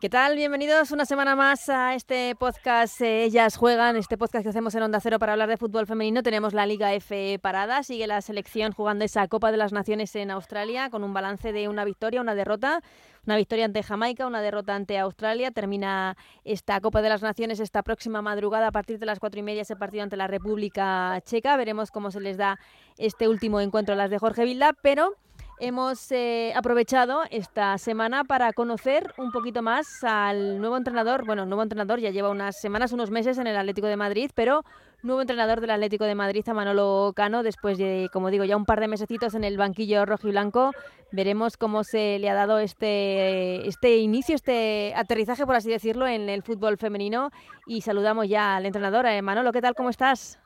¿Qué tal? Bienvenidos una semana más a este podcast eh, Ellas Juegan, este podcast que hacemos en Onda Cero para hablar de fútbol femenino. Tenemos la Liga F parada, sigue la selección jugando esa Copa de las Naciones en Australia con un balance de una victoria, una derrota. Una victoria ante Jamaica, una derrota ante Australia. Termina esta Copa de las Naciones esta próxima madrugada a partir de las cuatro y media ese partido ante la República Checa. Veremos cómo se les da este último encuentro a las de Jorge Vilda, pero hemos eh, aprovechado esta semana para conocer un poquito más al nuevo entrenador. Bueno, nuevo entrenador ya lleva unas semanas, unos meses en el Atlético de Madrid, pero nuevo entrenador del Atlético de Madrid, a Manolo Cano, después de, como digo, ya un par de mesecitos en el banquillo rojo y blanco. Veremos cómo se le ha dado este, este inicio, este aterrizaje, por así decirlo, en el fútbol femenino. Y saludamos ya al entrenador. Eh, Manolo, ¿qué tal? ¿Cómo estás?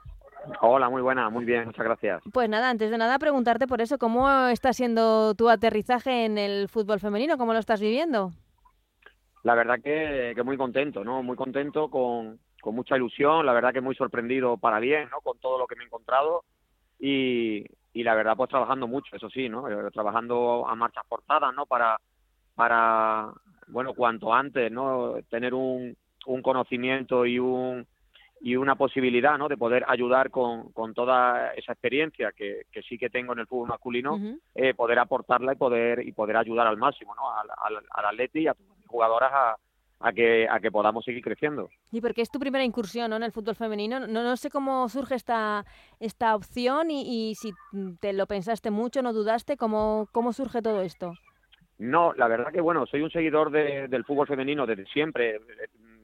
Hola, muy buena, muy bien, muchas gracias. Pues nada, antes de nada preguntarte por eso, ¿cómo está siendo tu aterrizaje en el fútbol femenino? ¿Cómo lo estás viviendo? La verdad que, muy contento, ¿no? Muy contento, con, con, mucha ilusión, la verdad que muy sorprendido para bien, ¿no? Con todo lo que me he encontrado y, y la verdad pues trabajando mucho, eso sí, ¿no? Eh, trabajando a marchas forzadas, ¿no? Para, para bueno, cuanto antes, ¿no? Tener un, un conocimiento y un y una posibilidad ¿no? de poder ayudar con, con toda esa experiencia que, que, sí que tengo en el fútbol masculino, eh, poder aportarla y poder y poder ayudar al máximo ¿no? al, al, atleti y a tus jugadoras a, a que, a que podamos seguir creciendo. Y porque es tu primera incursión ¿no? en el fútbol femenino, no, no sé cómo surge esta, esta opción y, y, si te lo pensaste mucho, no dudaste, ¿cómo, cómo surge todo esto? No, la verdad que bueno, soy un seguidor de, del fútbol femenino desde siempre.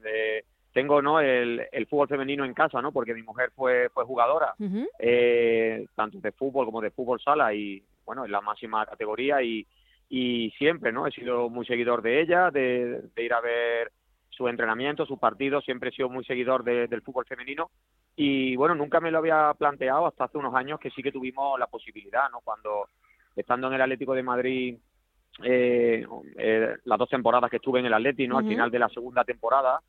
de, tengo no el, el, fútbol femenino en casa no porque mi mujer fue fue jugadora eh, tanto de fútbol como de fútbol sala y bueno en la máxima categoría y, y siempre no he sido muy seguidor de ella de, ir a ver su entrenamiento su partido siempre he sido muy seguidor del fútbol femenino y bueno nunca me lo había planteado hasta hace unos años que sí que tuvimos la posibilidad no cuando estando en el Atlético de Madrid eh, eh, las dos temporadas que estuve en el Atlético no al final de la segunda temporada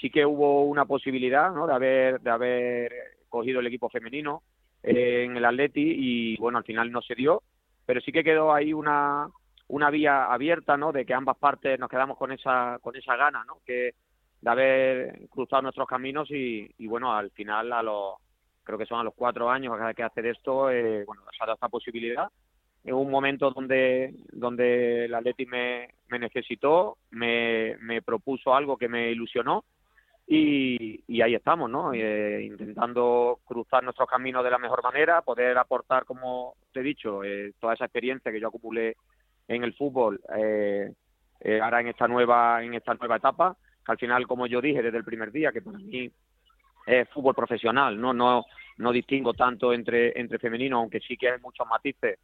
sí que hubo una posibilidad ¿no? de haber de haber cogido el equipo femenino eh, en el Atleti y bueno al final no se dio pero sí que quedó ahí una una vía abierta no de que ambas partes nos quedamos con esa con esa gana no que de haber cruzado nuestros caminos y, y bueno al final a los creo que son a los cuatro años que hacer esto eh, bueno se ha dado esta posibilidad. En un momento donde donde el Atleti me, me necesitó me, me propuso algo que me ilusionó y, ahí estamos, ¿no? Eh, intentando cruzar nuestros caminos de la mejor manera, poder aportar, como te he dicho, eh, toda esa experiencia que yo acumulé en el fútbol eh, ahora en esta nueva en esta nueva etapa, que al final, como yo dije desde el primer día, que para mí es fútbol profesional, no no no distingo tanto entre entre femenino, aunque sí que hay muchos matices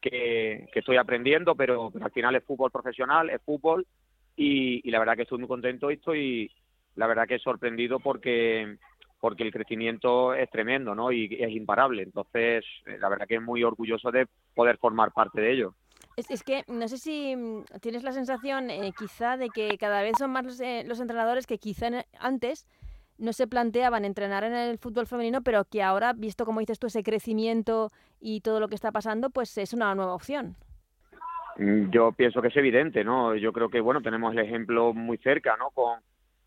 que, que estoy aprendiendo, pero, al final es fútbol profesional, es fútbol y, y la verdad que estoy muy contento y estoy la verdad que he sorprendido porque porque el crecimiento es tremendo, ¿no? Y es imparable. Entonces, eh, la verdad que es muy orgulloso de poder formar parte de ello. Es, que no sé si mm, tienes la sensación, eh, quizá, de que cada vez son más los, eh, entrenadores que quizá antes no se planteaban entrenar en el fútbol femenino, pero que ahora, visto como dices tú, ese crecimiento y todo lo que está pasando, pues es una nueva opción. Mm, yo pienso que es evidente, ¿no? Yo creo que, bueno, tenemos el ejemplo muy cerca, ¿no? Con,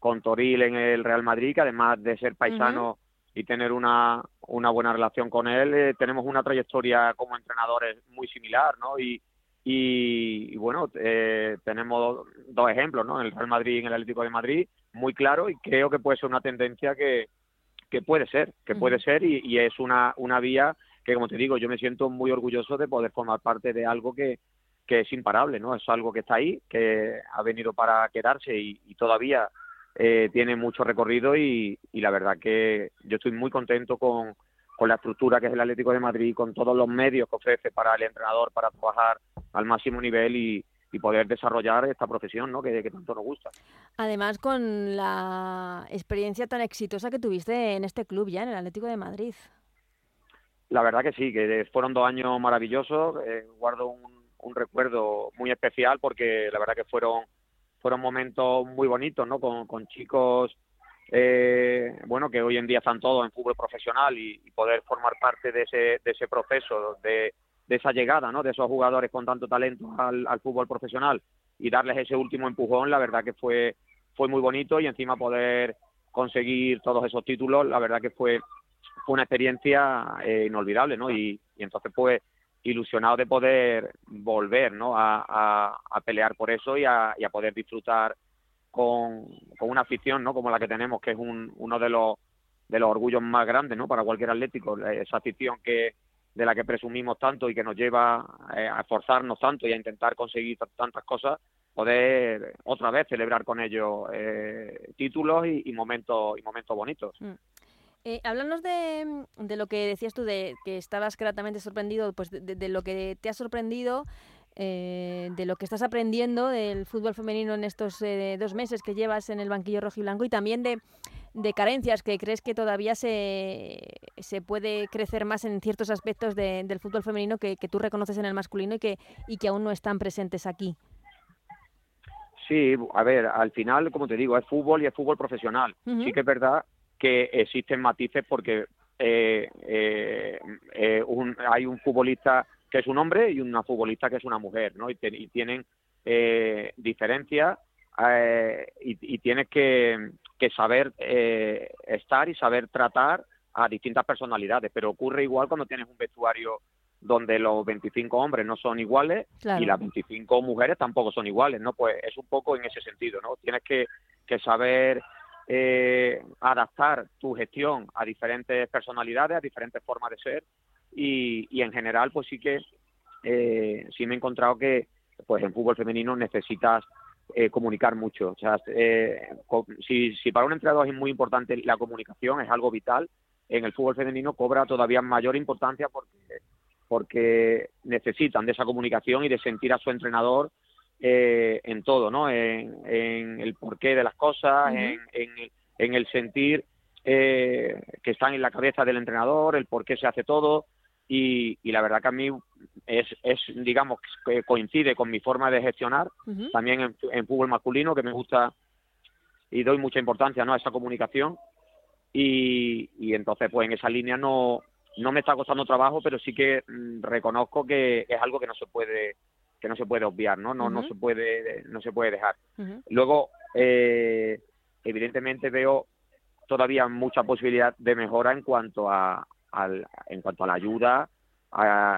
con Toril en el Real Madrid, que además de ser paisano y tener una, una buena relación con él, eh, tenemos una trayectoria como entrenadores muy similar, ¿no? Y, y, bueno, eh, tenemos dos ejemplos, ¿no? En el Real Madrid y en el Atlético de Madrid, muy claro, y creo que puede ser una tendencia que, que puede ser, que puede ser, y, y, es una, una vía que, como te digo, yo me siento muy orgulloso de poder formar parte de algo que, que es imparable, ¿no? Es algo que está ahí, que ha venido para quedarse y, y todavía eh, tiene mucho recorrido y, la verdad que yo estoy muy contento con, con la estructura que es el Atlético de Madrid, con todos los medios que ofrece para el entrenador para trabajar al máximo nivel y, poder desarrollar esta profesión ¿no? que, que, tanto nos gusta. Además, con la experiencia tan exitosa que tuviste en este club ya, en el Atlético de Madrid. La verdad que sí, que fueron dos años maravillosos. Eh, guardo un, un recuerdo muy especial porque la verdad que fueron fueron momentos muy bonitos, ¿no? Con, con chicos, eh, bueno, que hoy en día están todos en fútbol profesional y, poder formar parte de ese, de ese proceso, de, esa llegada, ¿no? De esos jugadores con tanto talento al, al, fútbol profesional y darles ese último empujón, la verdad que fue fue muy bonito y encima poder conseguir todos esos títulos, la verdad que fue, fue una experiencia eh, inolvidable, ¿no? Y, entonces pues ilusionado de poder volver, ¿no? A, pelear por eso y a, poder disfrutar con, una afición, ¿no? Como la que tenemos, que es un, uno de los de los orgullos más grandes, ¿no? Para cualquier atlético, esa afición que de la que presumimos tanto y que nos lleva eh, a esforzarnos tanto y a intentar conseguir tantas cosas, poder otra vez celebrar con ellos eh, títulos y, momentos y momentos bonitos. Mm. Eh, háblanos de, de, lo que decías tú, de que estabas gratamente sorprendido, pues de, lo que te ha sorprendido, eh, de lo que estás aprendiendo del fútbol femenino en estos eh, dos meses que llevas en el banquillo rojo y blanco y también de, de carencias que crees que todavía se, se puede crecer más en ciertos aspectos del fútbol femenino que, que, tú reconoces en el masculino y que, y que aún no están presentes aquí. Sí, a ver, al final, como te digo, es fútbol y es fútbol profesional. Sí que es verdad que existen matices porque eh, eh, eh, hay un futbolista que es un hombre y una futbolista que es una mujer, ¿no? Y, tienen diferencias y, tienes que, que saber estar y saber tratar a distintas personalidades, pero ocurre igual cuando tienes un vestuario donde los 25 hombres no son iguales y las 25 mujeres tampoco son iguales, ¿no? Pues es un poco en ese sentido, ¿no? Tienes que, que saber eh, adaptar tu gestión a diferentes personalidades, a diferentes formas de ser y, y en general pues sí que eh, sí me he encontrado que pues en fútbol femenino necesitas eh, comunicar mucho. O sea, eh, si, si para un entrenador es muy importante la comunicación, es algo vital, en el fútbol femenino cobra todavía mayor importancia porque porque necesitan de esa comunicación y de sentir a su entrenador eh, en todo, ¿no? En, el porqué de las cosas, en, en, el sentir eh, que están en la cabeza del entrenador, el por qué se hace todo. Y, la verdad que a mí es, es digamos, que coincide con mi forma de gestionar, también en, en, fútbol masculino, que me gusta y doy mucha importancia ¿no? a esa comunicación. Y, y entonces, pues en esa línea no, no me está costando trabajo, pero sí que mm, reconozco que es algo que no se puede que no se puede obviar, ¿no? No, no se puede no se puede dejar. Luego, eh, evidentemente veo todavía mucha posibilidad de mejora en cuanto a al, en cuanto a la ayuda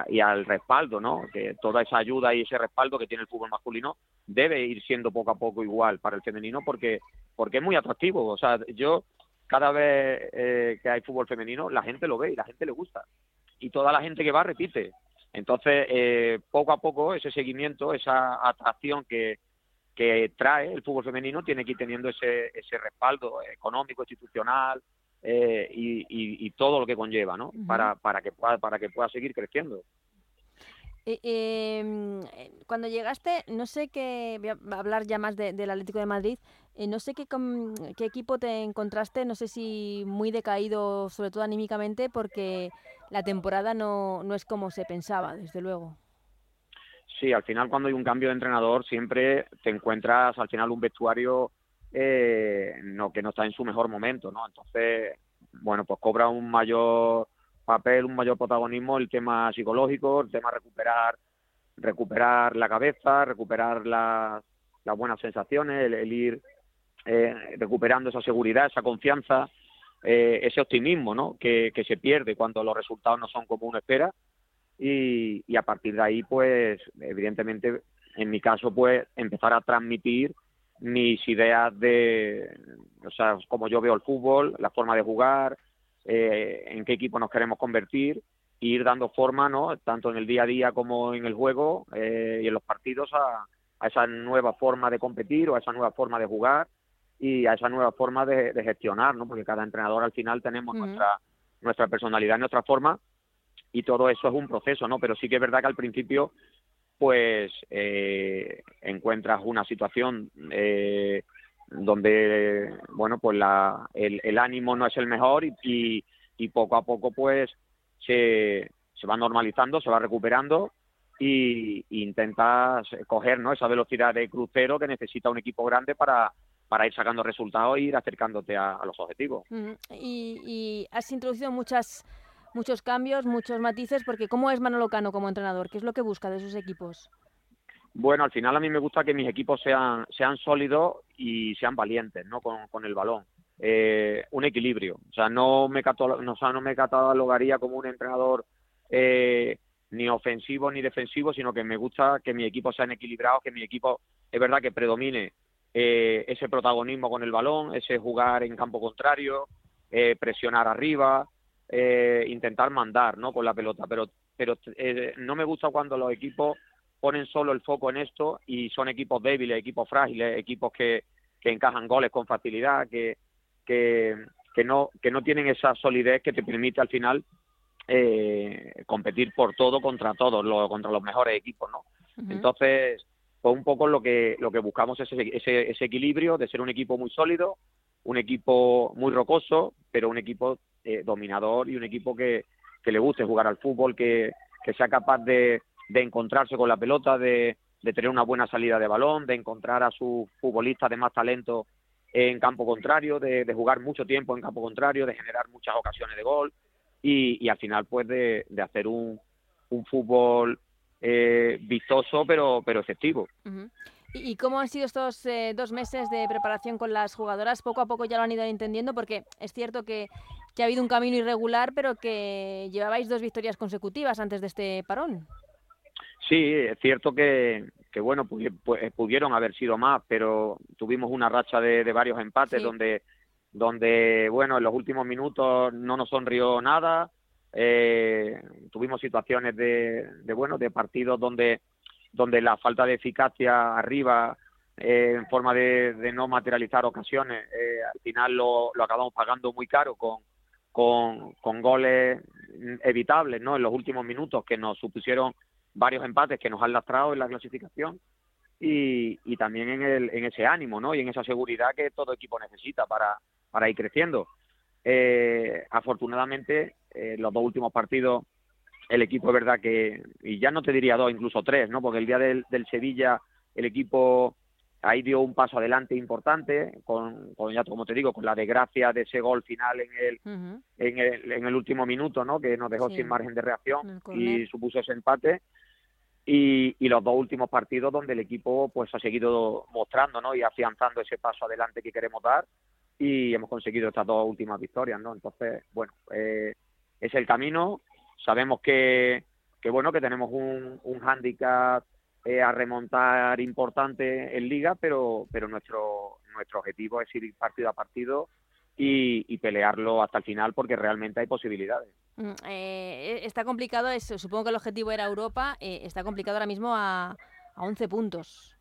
y al respaldo, ¿no? Que toda esa ayuda y ese respaldo que tiene el fútbol masculino debe ir siendo poco a poco igual para el femenino porque porque es muy atractivo. O sea, yo cada vez eh, que hay fútbol femenino, la gente lo ve y la gente le gusta. Y toda la gente que va repite. Entonces, eh, poco a poco, ese seguimiento, esa atracción que, que trae el fútbol femenino tiene que ir teniendo ese, ese respaldo económico, institucional eh, y, y, todo lo que conlleva, ¿no? para, para, que pueda, para que pueda seguir creciendo. Eh, em, eh, cuando llegaste, no sé qué, voy a hablar ya más del Atlético de Madrid, eh, no sé qué, qué equipo te encontraste, no sé si muy decaído, sobre todo anímicamente, porque la temporada no, no es como se pensaba, desde luego. Sí, al final cuando hay un cambio de entrenador siempre te encuentras al final un vestuario no que no está en su mejor momento, ¿no? Entonces, bueno, pues cobra un mayor papel, un mayor protagonismo el tema psicológico, el tema recuperar recuperar la cabeza, recuperar las, las buenas sensaciones, el, ir eh, recuperando esa seguridad, esa confianza, eh, ese optimismo ¿no? que, se pierde cuando los resultados no son como uno espera y, y a partir de ahí pues evidentemente en mi caso pues empezar a transmitir mis ideas de, o sea, como yo veo el fútbol, la forma de jugar, eh, en qué equipo nos queremos convertir e ir dando forma, ¿no? tanto en el día a día como en el juego eh, y en los partidos, a, esa nueva forma de competir o a esa nueva forma de jugar y a esa nueva forma de, gestionar, ¿no? porque cada entrenador al final tenemos nuestra, nuestra personalidad, nuestra forma y todo eso es un proceso, ¿no? Pero sí que es verdad que al principio pues eh, encuentras una situación eh, donde bueno pues la, el, el, ánimo no es el mejor y, poco a poco pues se, se va normalizando, se va recuperando y, intentas coger ¿no? esa velocidad de crucero que necesita un equipo grande para, para ir sacando resultados e ir acercándote a, los objetivos. y, y, has introducido muchas muchos cambios, muchos matices, porque ¿cómo es Manolo Cano como entrenador? ¿Qué es lo que busca de sus equipos? Bueno, al final a mí me gusta que mis equipos sean, sean sólidos y sean valientes ¿no? con, el balón. Eh, un equilibrio. O sea, no me, no, no me catalogaría como un entrenador eh, ni ofensivo ni defensivo, sino que me gusta que mi equipo sean equilibrados, que mi equipo es verdad que predomine eh, ese protagonismo con el balón, ese jugar en campo contrario, eh, presionar arriba, eh, intentar mandar ¿no? con la pelota. Pero, pero eh, no me gusta cuando los equipos ponen solo el foco en esto y son equipos débiles, equipos frágiles, equipos que, que encajan goles con facilidad, que, que, que, no, que no tienen esa solidez que te permite al final eh, competir por todo contra todos, lo, contra los mejores equipos, ¿no? Entonces, pues un poco lo que lo que buscamos es ese, ese, ese, equilibrio de ser un equipo muy sólido, un equipo muy rocoso, pero un equipo eh, dominador y un equipo que, que le guste jugar al fútbol, que, que sea capaz de, de encontrarse con la pelota, de, de tener una buena salida de balón, de encontrar a sus futbolistas de más talento en campo contrario, de, de, jugar mucho tiempo en campo contrario, de generar muchas ocasiones de gol y, y al final pues de, de hacer un, un fútbol eh, vistoso pero, pero efectivo. ¿Y cómo han sido estos eh, dos meses de preparación con las jugadoras? Poco a poco ya lo han ido entendiendo porque es cierto que, que ha habido un camino irregular, pero que llevabais dos victorias consecutivas antes de este parón. Sí, es cierto que, que bueno, pudieron haber sido más, pero tuvimos una racha de, de varios empates sí. donde, donde, bueno, en los últimos minutos no nos sonrió nada. Eh, tuvimos situaciones de, de, bueno, de partidos donde, donde la falta de eficacia arriba, eh, en forma de, de, no materializar ocasiones, eh, al final lo, lo acabamos pagando muy caro con, con, con goles evitables, ¿no? En los últimos minutos que nos supusieron varios empates que nos han lastrado en la clasificación y, y también en, el, en ese ánimo ¿no? y en esa seguridad que todo equipo necesita para, para ir creciendo. Eh, afortunadamente, eh, los dos últimos partidos, el equipo es verdad que, y ya no te diría dos, incluso tres, ¿no? porque el día del, del Sevilla el equipo ahí dio un paso adelante importante, con, con, ya como te digo, con la desgracia de ese gol final en el, uh -huh. en el, en el último minuto, ¿no? que nos dejó sí. sin margen de reacción y supuso ese empate y, y, los dos últimos partidos donde el equipo pues ha seguido mostrando ¿no? y afianzando ese paso adelante que queremos dar y hemos conseguido estas dos últimas victorias no entonces bueno eh, es el camino sabemos que, que bueno que tenemos un, un hándicap eh, a remontar importante en liga pero pero nuestro nuestro objetivo es ir partido a partido y, y, pelearlo hasta el final porque realmente hay posibilidades. Mm, eh, está complicado, eso. supongo que el objetivo era Europa, eh, está complicado ahora mismo a, a 11 puntos.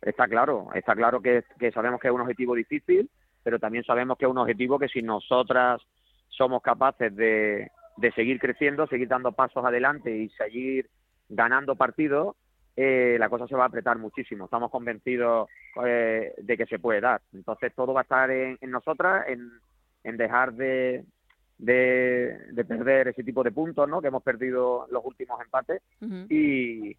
Está claro, está claro que, que, sabemos que es un objetivo difícil, pero también sabemos que es un objetivo que si nosotras somos capaces de, de seguir creciendo, seguir dando pasos adelante y seguir ganando partidos, eh, la cosa se va a apretar muchísimo. Estamos convencidos eh, de que se puede dar. Entonces todo va a estar en, en nosotras, en, en dejar de, de, de, perder ese tipo de puntos, ¿no? Que hemos perdido los últimos empates uh -huh. y,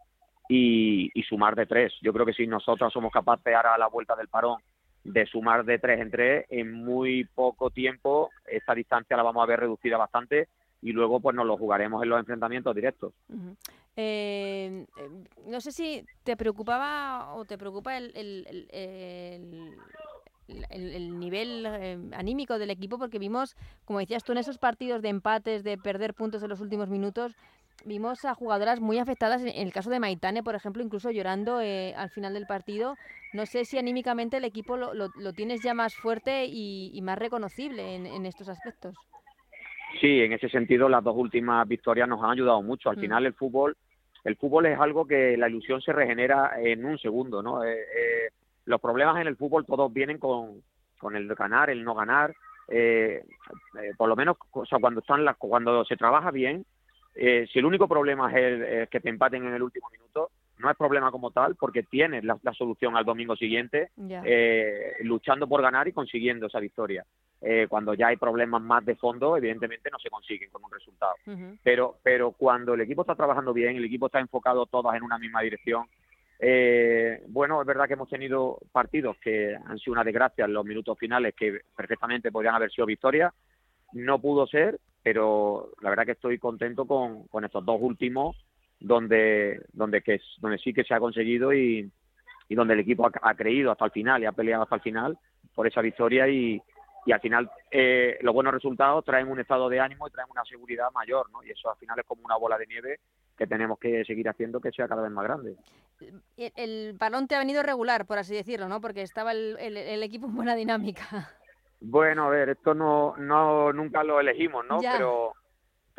y, y, sumar de tres. Yo creo que si nosotros somos capaces ahora a la vuelta del parón de sumar de tres en tres, en muy poco tiempo esta distancia la vamos a ver reducida bastante y luego pues nos lo jugaremos en los enfrentamientos directos. Eh, no sé si te preocupaba o te preocupa el, el, el, el, el nivel eh, anímico del equipo, porque vimos, como decías tú, en esos partidos de empates, de perder puntos en los últimos minutos, vimos a jugadoras muy afectadas, en el caso de Maitane, por ejemplo, incluso llorando eh, al final del partido. No sé si anímicamente el equipo lo, lo, lo tienes ya más fuerte y, y más reconocible en, en estos aspectos. Sí, en ese sentido las dos últimas victorias nos han ayudado mucho. Al mm. final el fútbol, el fútbol es algo que la ilusión se regenera en un segundo, ¿no? Eh, eh, los problemas en el fútbol todos vienen con, con el ganar, el no ganar. Eh, eh por lo menos, o sea, cuando están las, cuando se trabaja bien, eh, si el único problema es, el, es que te empaten en el último minuto, no es problema como tal porque tienes la, la solución al domingo siguiente yeah. eh, luchando por ganar y consiguiendo esa victoria. Eh, cuando ya hay problemas más de fondo, evidentemente no se consiguen con un resultado. Uh -huh. Pero pero cuando el equipo está trabajando bien, el equipo está enfocado todas en una misma dirección, eh, bueno, es verdad que hemos tenido partidos que han sido una desgracia en los minutos finales que perfectamente podrían haber sido victorias. No pudo ser, pero la verdad que estoy contento con, con estos dos últimos donde donde que donde sí que se ha conseguido y, y donde el equipo ha, creído hasta el final y ha peleado hasta el final por esa victoria y, y al final eh, los buenos resultados traen un estado de ánimo y traen una seguridad mayor, ¿no? Y eso al final es como una bola de nieve que tenemos que seguir haciendo que sea cada vez más grande. El, balón te ha venido regular, por así decirlo, ¿no? Porque estaba el, el, equipo en buena dinámica. Bueno, a ver, esto no, no nunca lo elegimos, ¿no? Pero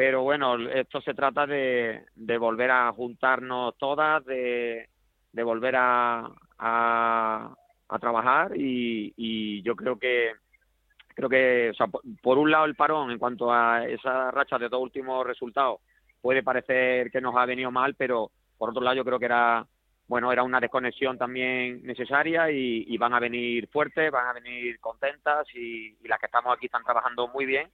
pero bueno, esto se trata de, de volver a juntarnos todas, de, de volver a, a, a trabajar y, y yo creo que creo que, o sea, por, un lado el parón en cuanto a esa racha de dos últimos resultados puede parecer que nos ha venido mal, pero por otro lado yo creo que era, bueno, era una desconexión también necesaria y, van a venir fuertes, van a venir contentas y, las que estamos aquí están trabajando muy bien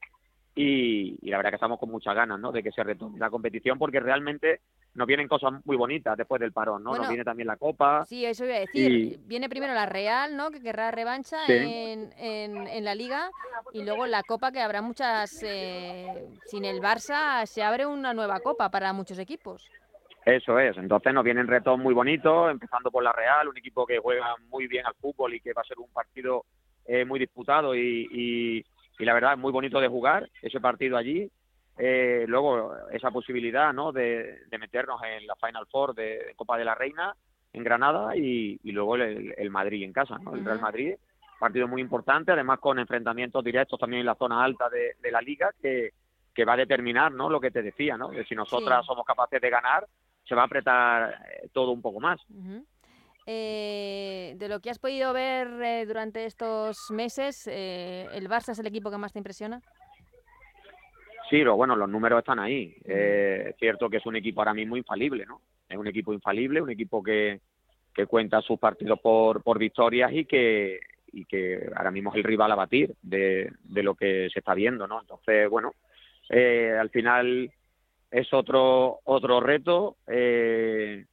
y, la verdad que estamos con muchas ganas, ¿no? De que se retome la competición porque realmente nos vienen cosas muy bonitas después del parón, ¿no? nos viene también la Copa. Sí, eso iba a decir. Viene primero la Real, ¿no? Que querrá revancha en, en, la Liga. Y luego la Copa, que habrá muchas... Eh, sin el Barça se abre una nueva Copa para muchos equipos. Eso es. Entonces nos vienen retos muy bonitos, empezando por la Real, un equipo que juega muy bien al fútbol y que va a ser un partido eh, muy disputado y, y, y la verdad es muy bonito de jugar ese partido allí eh, luego esa posibilidad ¿no? de, meternos en la Final Four de, Copa de la Reina en Granada y, luego el, Madrid en casa, ¿no? el Real Madrid, partido muy importante, además con enfrentamientos directos también en la zona alta de, la liga que, que, va a determinar ¿no? lo que te decía, ¿no? que si nosotras somos capaces de ganar, se va a apretar eh, todo un poco más. Eh, de lo que has podido ver durante estos meses, ¿el Barça es el equipo que más te impresiona? Sí, pero bueno, los números están ahí. Eh, es cierto que es un equipo ahora mismo infalible, ¿no? Es un equipo infalible, un equipo que, que cuenta sus partidos por, por victorias y que, y que ahora mismo es el rival a batir de, de lo que se está viendo, ¿no? Entonces, bueno, eh, al final es otro, otro reto. Eh,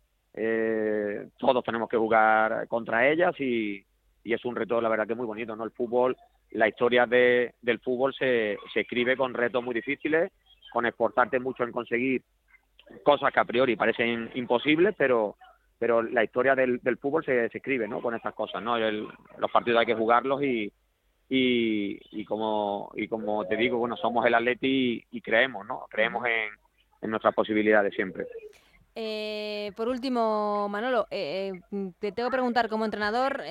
todos tenemos que jugar contra ellas y, y es un reto, la verdad, que muy bonito, ¿no? El fútbol la historia de, del fútbol se, escribe con retos muy difíciles, con exportarte mucho en conseguir cosas que a priori parecen imposibles, pero pero la historia del, del fútbol se, escribe ¿no? con estas cosas. ¿no? los partidos hay que jugarlos y, y, y, como, y como te digo, bueno, somos el Atleti y, creemos, ¿no? creemos en, en nuestras posibilidades siempre. Eh, por último, Manolo, eh, eh, te tengo que preguntar como entrenador,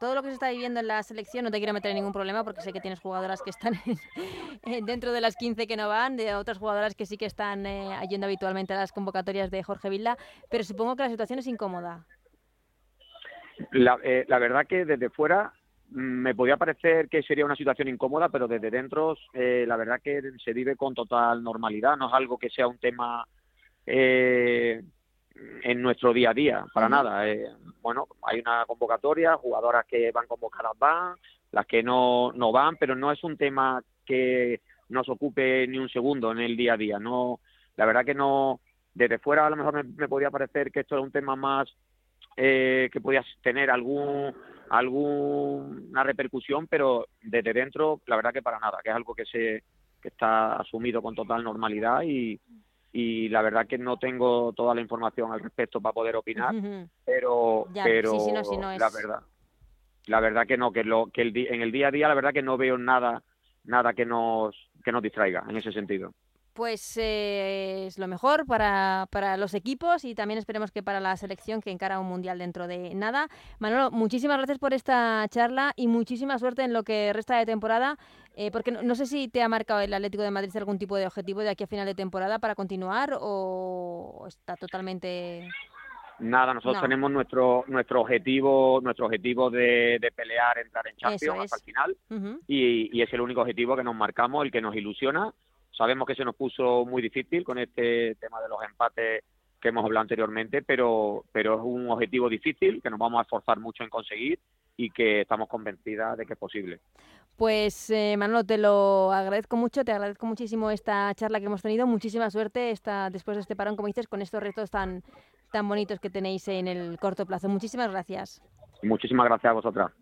todo lo que se está viviendo en la selección, no te quiero meter en ningún problema porque sé que tienes jugadoras que están dentro de las 15 que no van, de otras jugadoras que sí que están yendo habitualmente a las convocatorias de Jorge Vilda, pero supongo que la situación es incómoda. La, la verdad que desde fuera mm, me podía parecer que sería una situación incómoda, pero desde dentro la verdad que se vive con total normalidad, no es algo que sea un tema eh, en nuestro día a día, para nada. Eh, bueno, hay una convocatoria, jugadoras que van convocadas van, las que no, no van, pero no es un tema que nos ocupe ni un segundo en el día a día. No, la verdad que no, desde fuera a lo mejor me, podía parecer que esto era un tema más eh, que podía tener algún alguna repercusión, pero desde dentro la verdad que para nada, que es algo que se que está asumido con total normalidad y, y la verdad que no tengo toda la información al respecto para poder opinar, pero, pero la verdad, la verdad que no, que lo que el, en el día a día la verdad que no veo nada nada que nos que nos distraiga en ese sentido pues eh, es lo mejor para, para, los equipos y también esperemos que para la selección que encara un mundial dentro de nada. Manolo, muchísimas gracias por esta charla y muchísima suerte en lo que resta de temporada, eh, porque no, sé si te ha marcado el Atlético de Madrid algún tipo de objetivo de aquí a final de temporada para continuar o está totalmente... Nada, nosotros tenemos nuestro nuestro objetivo nuestro objetivo de, pelear, entrar en Champions hasta el final y, y es el único objetivo que nos marcamos, el que nos ilusiona Sabemos que se nos puso muy difícil con este tema de los empates que hemos hablado anteriormente, pero, pero es un objetivo difícil que nos vamos a esforzar mucho en conseguir y que estamos convencidas de que es posible. Pues eh, Manolo, te lo agradezco mucho, te agradezco muchísimo esta charla que hemos tenido, muchísima suerte esta, después de este parón, como dices, con estos retos tan, tan bonitos que tenéis en el corto plazo. Muchísimas gracias. Muchísimas gracias a vosotras.